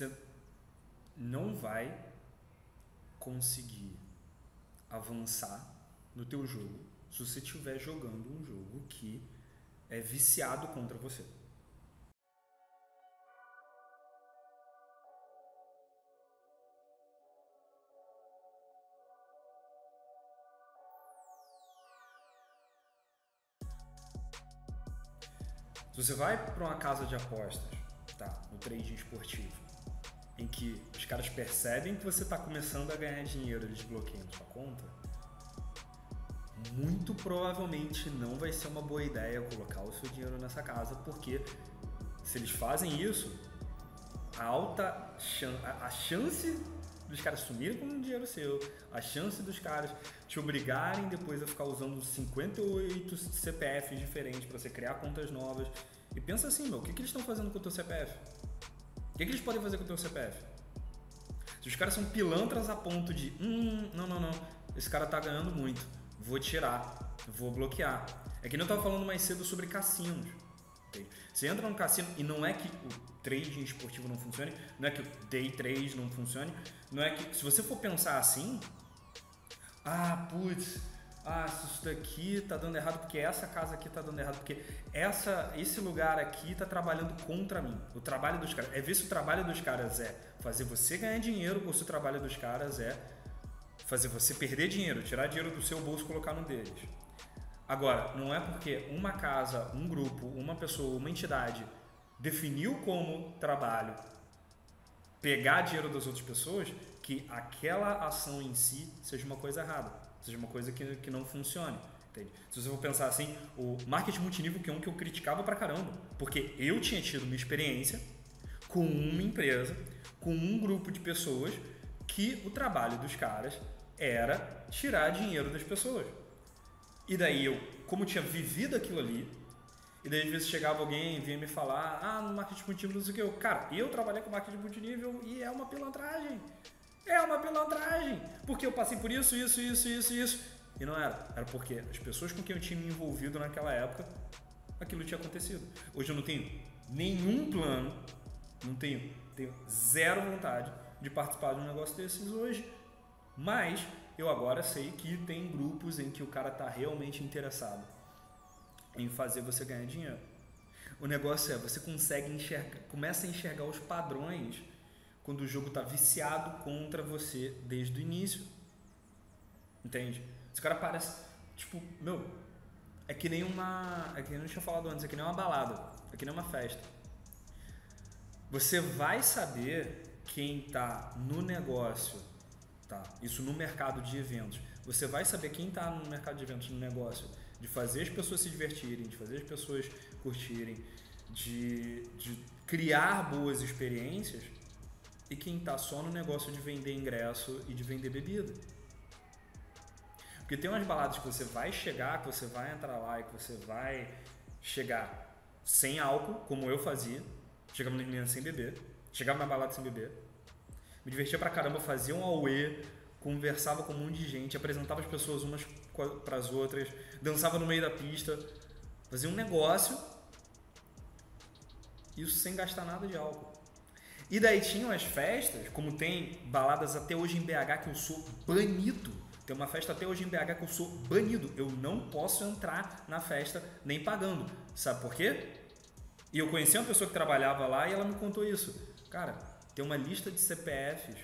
você não vai conseguir avançar no teu jogo se você estiver jogando um jogo que é viciado contra você. Se você vai para uma casa de apostas, tá, no trading esportivo, em que os caras percebem que você está começando a ganhar dinheiro, eles bloqueiam sua conta, muito provavelmente não vai ser uma boa ideia colocar o seu dinheiro nessa casa, porque se eles fazem isso, a alta a chance dos caras sumirem com o dinheiro seu, a chance dos caras te obrigarem depois a ficar usando 58 CPFs diferentes para você criar contas novas. E pensa assim, meu, o que, que eles estão fazendo com o teu CPF? Que, que eles podem fazer com o teu CPF? Se os caras são pilantras a ponto de, hum, não, não, não, esse cara tá ganhando muito, vou tirar, vou bloquear. É que nem eu tava falando mais cedo sobre cassinos. Você entra num cassino e não é que o trading esportivo não funcione, não é que o day trade não funcione, não é que se você for pensar assim, ah, putz, ah, isso daqui tá dando errado porque essa casa aqui tá dando errado porque essa esse lugar aqui tá trabalhando contra mim. O trabalho dos caras é ver se o trabalho dos caras é fazer você ganhar dinheiro ou se o trabalho dos caras é fazer você perder dinheiro, tirar dinheiro do seu bolso e colocar no deles. Agora, não é porque uma casa, um grupo, uma pessoa, uma entidade definiu como trabalho pegar dinheiro das outras pessoas que aquela ação em si seja uma coisa errada, seja uma coisa que, que não funcione. Entende? Se você for pensar assim, o marketing multinível que é um que eu criticava pra caramba, porque eu tinha tido uma experiência com uma empresa, com um grupo de pessoas que o trabalho dos caras era tirar dinheiro das pessoas. E daí eu, como tinha vivido aquilo ali, e daí às vezes chegava alguém e vinha me falar, ah, no marketing multinível, não sei o que. Eu, cara, eu trabalhei com marketing multinível e é uma pilantragem. É uma pilantragem. Porque eu passei por isso, isso, isso, isso, isso. E não era. Era porque as pessoas com quem eu tinha me envolvido naquela época, aquilo tinha acontecido. Hoje eu não tenho nenhum plano, não tenho, tenho zero vontade de participar de um negócio desses hoje. Mas eu agora sei que tem grupos em que o cara está realmente interessado em fazer você ganhar dinheiro. O negócio é, você consegue enxergar, começa a enxergar os padrões quando o jogo está viciado contra você desde o início. Entende? Esse cara parece, tipo, meu, é que nem uma, é que nem eu tinha falado antes, é que nem uma balada, é que nem uma festa. Você vai saber quem está no negócio Tá? Isso no mercado de eventos. Você vai saber quem está no mercado de eventos, no negócio, de fazer as pessoas se divertirem, de fazer as pessoas curtirem, de, de criar boas experiências e quem está só no negócio de vender ingresso e de vender bebida. Porque tem umas baladas que você vai chegar, que você vai entrar lá e que você vai chegar sem álcool, como eu fazia. Chegava nas meninas sem beber. Chegava na balada sem beber me divertia pra caramba, fazia um auê, conversava com um monte de gente, apresentava as pessoas umas para as outras, dançava no meio da pista, fazia um negócio, isso sem gastar nada de álcool. E daí tinham as festas, como tem baladas até hoje em BH que eu sou banido. Tem uma festa até hoje em BH que eu sou banido. Eu não posso entrar na festa nem pagando. Sabe por quê? E eu conheci uma pessoa que trabalhava lá e ela me contou isso. Cara, tem uma lista de CPFs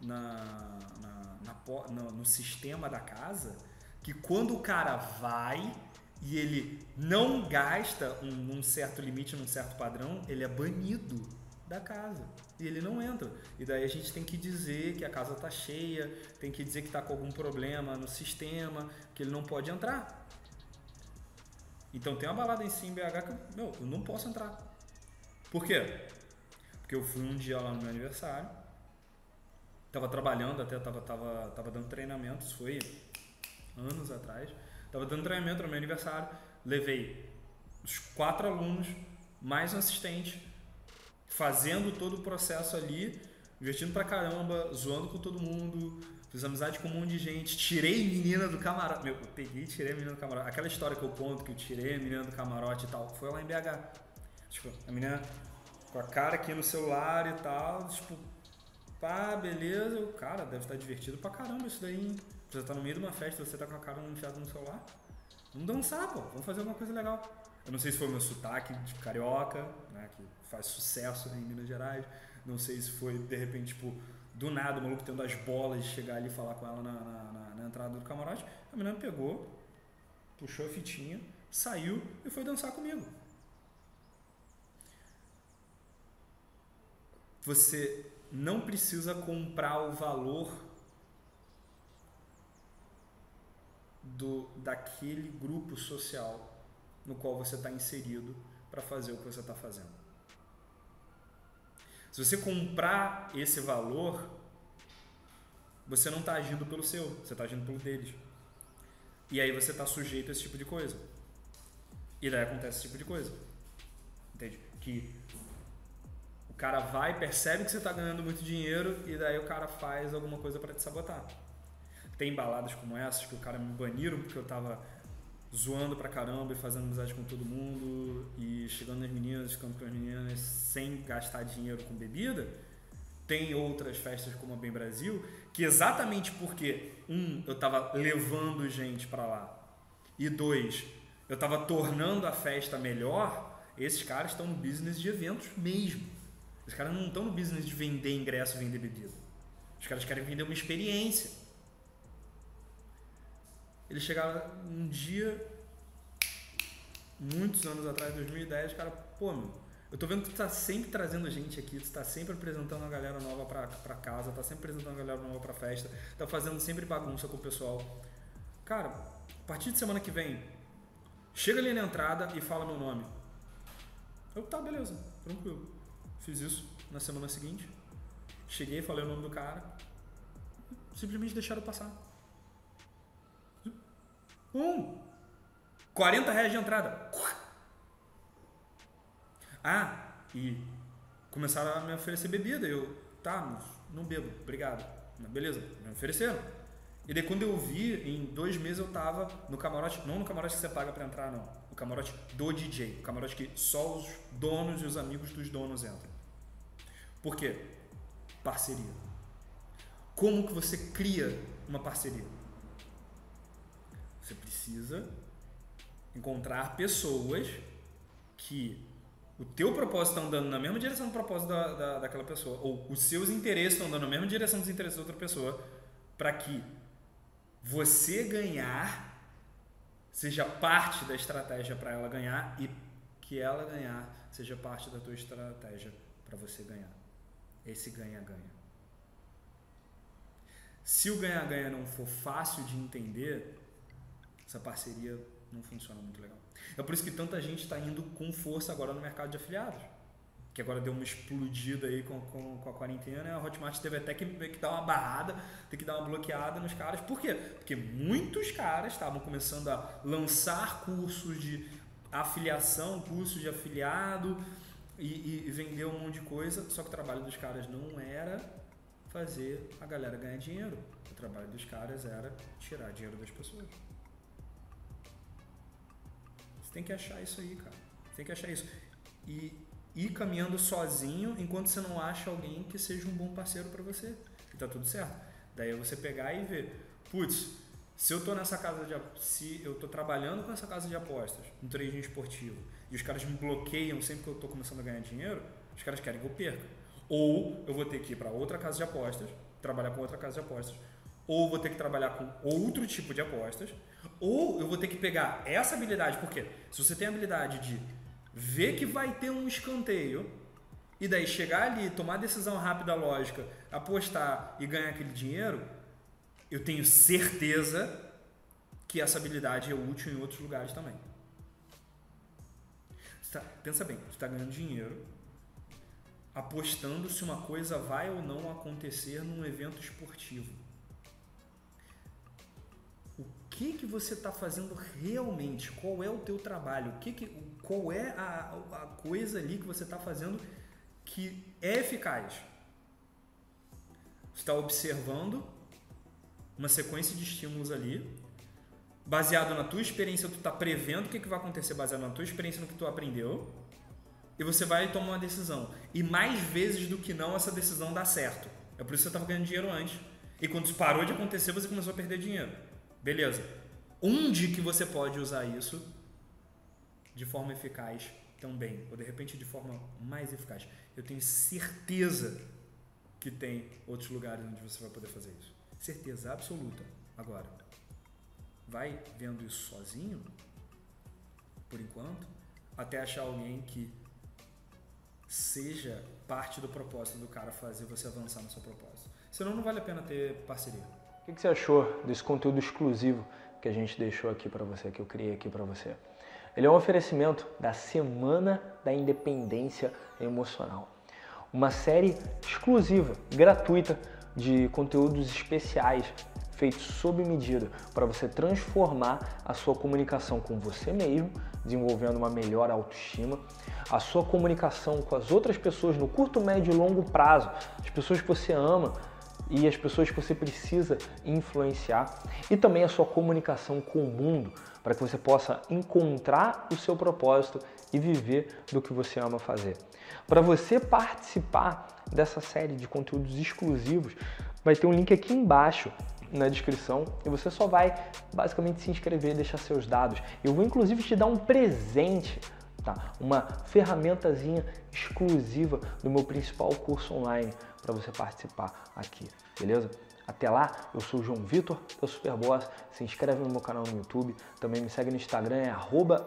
na, na, na, no, no sistema da casa que quando o cara vai e ele não gasta um, um, certo limite, num certo padrão, ele é banido da casa. E ele não entra. E daí a gente tem que dizer que a casa está cheia, tem que dizer que está com algum problema no sistema, que ele não pode entrar. Então tem uma balada em si em BH que, meu, eu não posso entrar. Por quê? Porque eu fui um dia lá no meu aniversário, tava trabalhando, até tava, tava, tava dando treinamento, foi anos atrás. Tava dando treinamento no meu aniversário, levei os quatro alunos, mais um assistente, fazendo todo o processo ali, divertindo pra caramba, zoando com todo mundo, fiz amizade com um monte de gente, tirei menina do camarote. Meu, eu peguei e tirei a menina do camarote. Aquela história que eu conto que eu tirei a menina do camarote e tal, foi lá em BH. Tipo, a menina com a cara aqui no celular e tal, tipo, pá, beleza, o cara deve estar divertido pra caramba isso daí, hein? Você tá no meio de uma festa, você tá com a cara enfiada no celular. Vamos dançar, pô, vamos fazer alguma coisa legal. Eu não sei se foi o meu sotaque de carioca, né, que faz sucesso em Minas Gerais. Não sei se foi, de repente, tipo, do nada, o maluco tendo as bolas de chegar ali e falar com ela na, na, na, na entrada do camarote. A menina pegou, puxou a fitinha, saiu e foi dançar comigo. Você não precisa comprar o valor do daquele grupo social no qual você está inserido para fazer o que você está fazendo. Se você comprar esse valor, você não está agindo pelo seu, você está agindo pelo deles. E aí você está sujeito a esse tipo de coisa. E daí acontece esse tipo de coisa. Entende? Que o cara vai, percebe que você está ganhando muito dinheiro e daí o cara faz alguma coisa para te sabotar. Tem baladas como essas que o cara me baniram porque eu estava zoando pra caramba e fazendo amizade com todo mundo e chegando nas meninas, ficando com as meninas sem gastar dinheiro com bebida. Tem outras festas como a Bem Brasil, que exatamente porque, um, eu estava levando gente para lá, e dois, eu estava tornando a festa melhor, esses caras estão no business de eventos mesmo. Os caras não estão no business de vender ingresso vender bebida. Os caras querem vender uma experiência. Ele chegava um dia, muitos anos atrás, 2010, cara, pô, meu, eu tô vendo que tu tá sempre trazendo gente aqui, tu tá sempre apresentando uma galera nova pra, pra casa, tá sempre apresentando uma galera nova pra festa, tá fazendo sempre bagunça com o pessoal. Cara, a partir de semana que vem, chega ali na entrada e fala meu nome. Eu, tá, beleza, tranquilo. Fiz isso na semana seguinte. Cheguei, falei o nome do cara. Simplesmente deixaram passar. Um. 40 reais de entrada. Ah, e começaram a me oferecer bebida. Eu, tá, não bebo, obrigado. Beleza, me ofereceram. E daí quando eu vi, em dois meses eu tava no camarote, não no camarote que você paga para entrar, não. O camarote do DJ. O camarote que só os donos e os amigos dos donos entram. Por quê? Parceria. Como que você cria uma parceria? Você precisa encontrar pessoas que o teu propósito está andando na mesma direção do propósito da, da, daquela pessoa, ou os seus interesses estão andando na mesma direção dos interesses da outra pessoa, para que você ganhar seja parte da estratégia para ela ganhar e que ela ganhar seja parte da tua estratégia para você ganhar. Esse ganha-ganha. Se o ganha-ganha não for fácil de entender, essa parceria não funciona muito legal. É por isso que tanta gente está indo com força agora no mercado de afiliados. Que agora deu uma explodida aí com, com, com a quarentena. A Hotmart teve até que, que dar uma barrada, ter que dar uma bloqueada nos caras. Por quê? Porque muitos caras estavam começando a lançar cursos de afiliação, cursos de afiliado e, e vender um monte de coisa. Só que o trabalho dos caras não era fazer a galera ganhar dinheiro. O trabalho dos caras era tirar dinheiro das pessoas tem que achar isso aí, cara. Tem que achar isso. E ir caminhando sozinho enquanto você não acha alguém que seja um bom parceiro para você. E tá tudo certo. Daí é você pegar e ver, putz, se eu tô nessa casa de se eu tô trabalhando com essa casa de apostas, no trading esportivo, e os caras me bloqueiam sempre que eu tô começando a ganhar dinheiro, os caras querem que eu perca. Ou eu vou ter que ir para outra casa de apostas, trabalhar com outra casa de apostas, ou vou ter que trabalhar com outro tipo de apostas, ou eu vou ter que pegar essa habilidade, porque se você tem a habilidade de ver que vai ter um escanteio e daí chegar ali, tomar decisão rápida, lógica, apostar e ganhar aquele dinheiro, eu tenho certeza que essa habilidade é útil em outros lugares também. Tá, pensa bem, você está ganhando dinheiro apostando se uma coisa vai ou não acontecer num evento esportivo que, que você está fazendo realmente, qual é o teu trabalho, que, que qual é a, a coisa ali que você está fazendo que é eficaz. Você está observando uma sequência de estímulos ali, baseado na tua experiência, tu está prevendo o que, que vai acontecer baseado na tua experiência, no que tu aprendeu, e você vai tomar uma decisão. E mais vezes do que não, essa decisão dá certo. É por isso que você estava ganhando dinheiro antes. E quando isso parou de acontecer, você começou a perder dinheiro. Beleza. Onde que você pode usar isso de forma eficaz também? Ou de repente de forma mais eficaz? Eu tenho certeza que tem outros lugares onde você vai poder fazer isso. Certeza absoluta. Agora, vai vendo isso sozinho, por enquanto, até achar alguém que seja parte do propósito do cara fazer você avançar no seu propósito. Senão não vale a pena ter parceria. O que você achou desse conteúdo exclusivo que a gente deixou aqui para você, que eu criei aqui para você? Ele é um oferecimento da Semana da Independência Emocional. Uma série exclusiva, gratuita, de conteúdos especiais feitos sob medida para você transformar a sua comunicação com você mesmo, desenvolvendo uma melhor autoestima, a sua comunicação com as outras pessoas no curto, médio e longo prazo, as pessoas que você ama e as pessoas que você precisa influenciar, e também a sua comunicação com o mundo, para que você possa encontrar o seu propósito e viver do que você ama fazer. Para você participar dessa série de conteúdos exclusivos, vai ter um link aqui embaixo na descrição e você só vai basicamente se inscrever e deixar seus dados. Eu vou inclusive te dar um presente, tá? Uma ferramentazinha exclusiva do meu principal curso online para você participar aqui, beleza? Até lá, eu sou o João Vitor, eu Superboss. Se inscreve no meu canal no YouTube, também me segue no Instagram,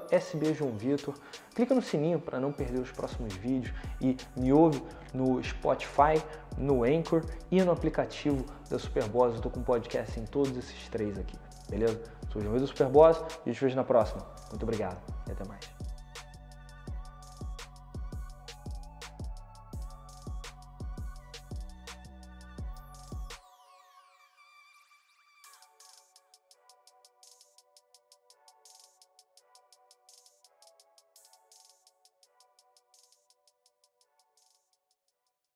é sbjoãovitor. Clica no sininho para não perder os próximos vídeos e me ouve no Spotify, no Anchor e no aplicativo da Superboss. Eu estou com podcast em todos esses três aqui, beleza? Sou o João Vitor Superboss e a gente vejo na próxima. Muito obrigado e até mais.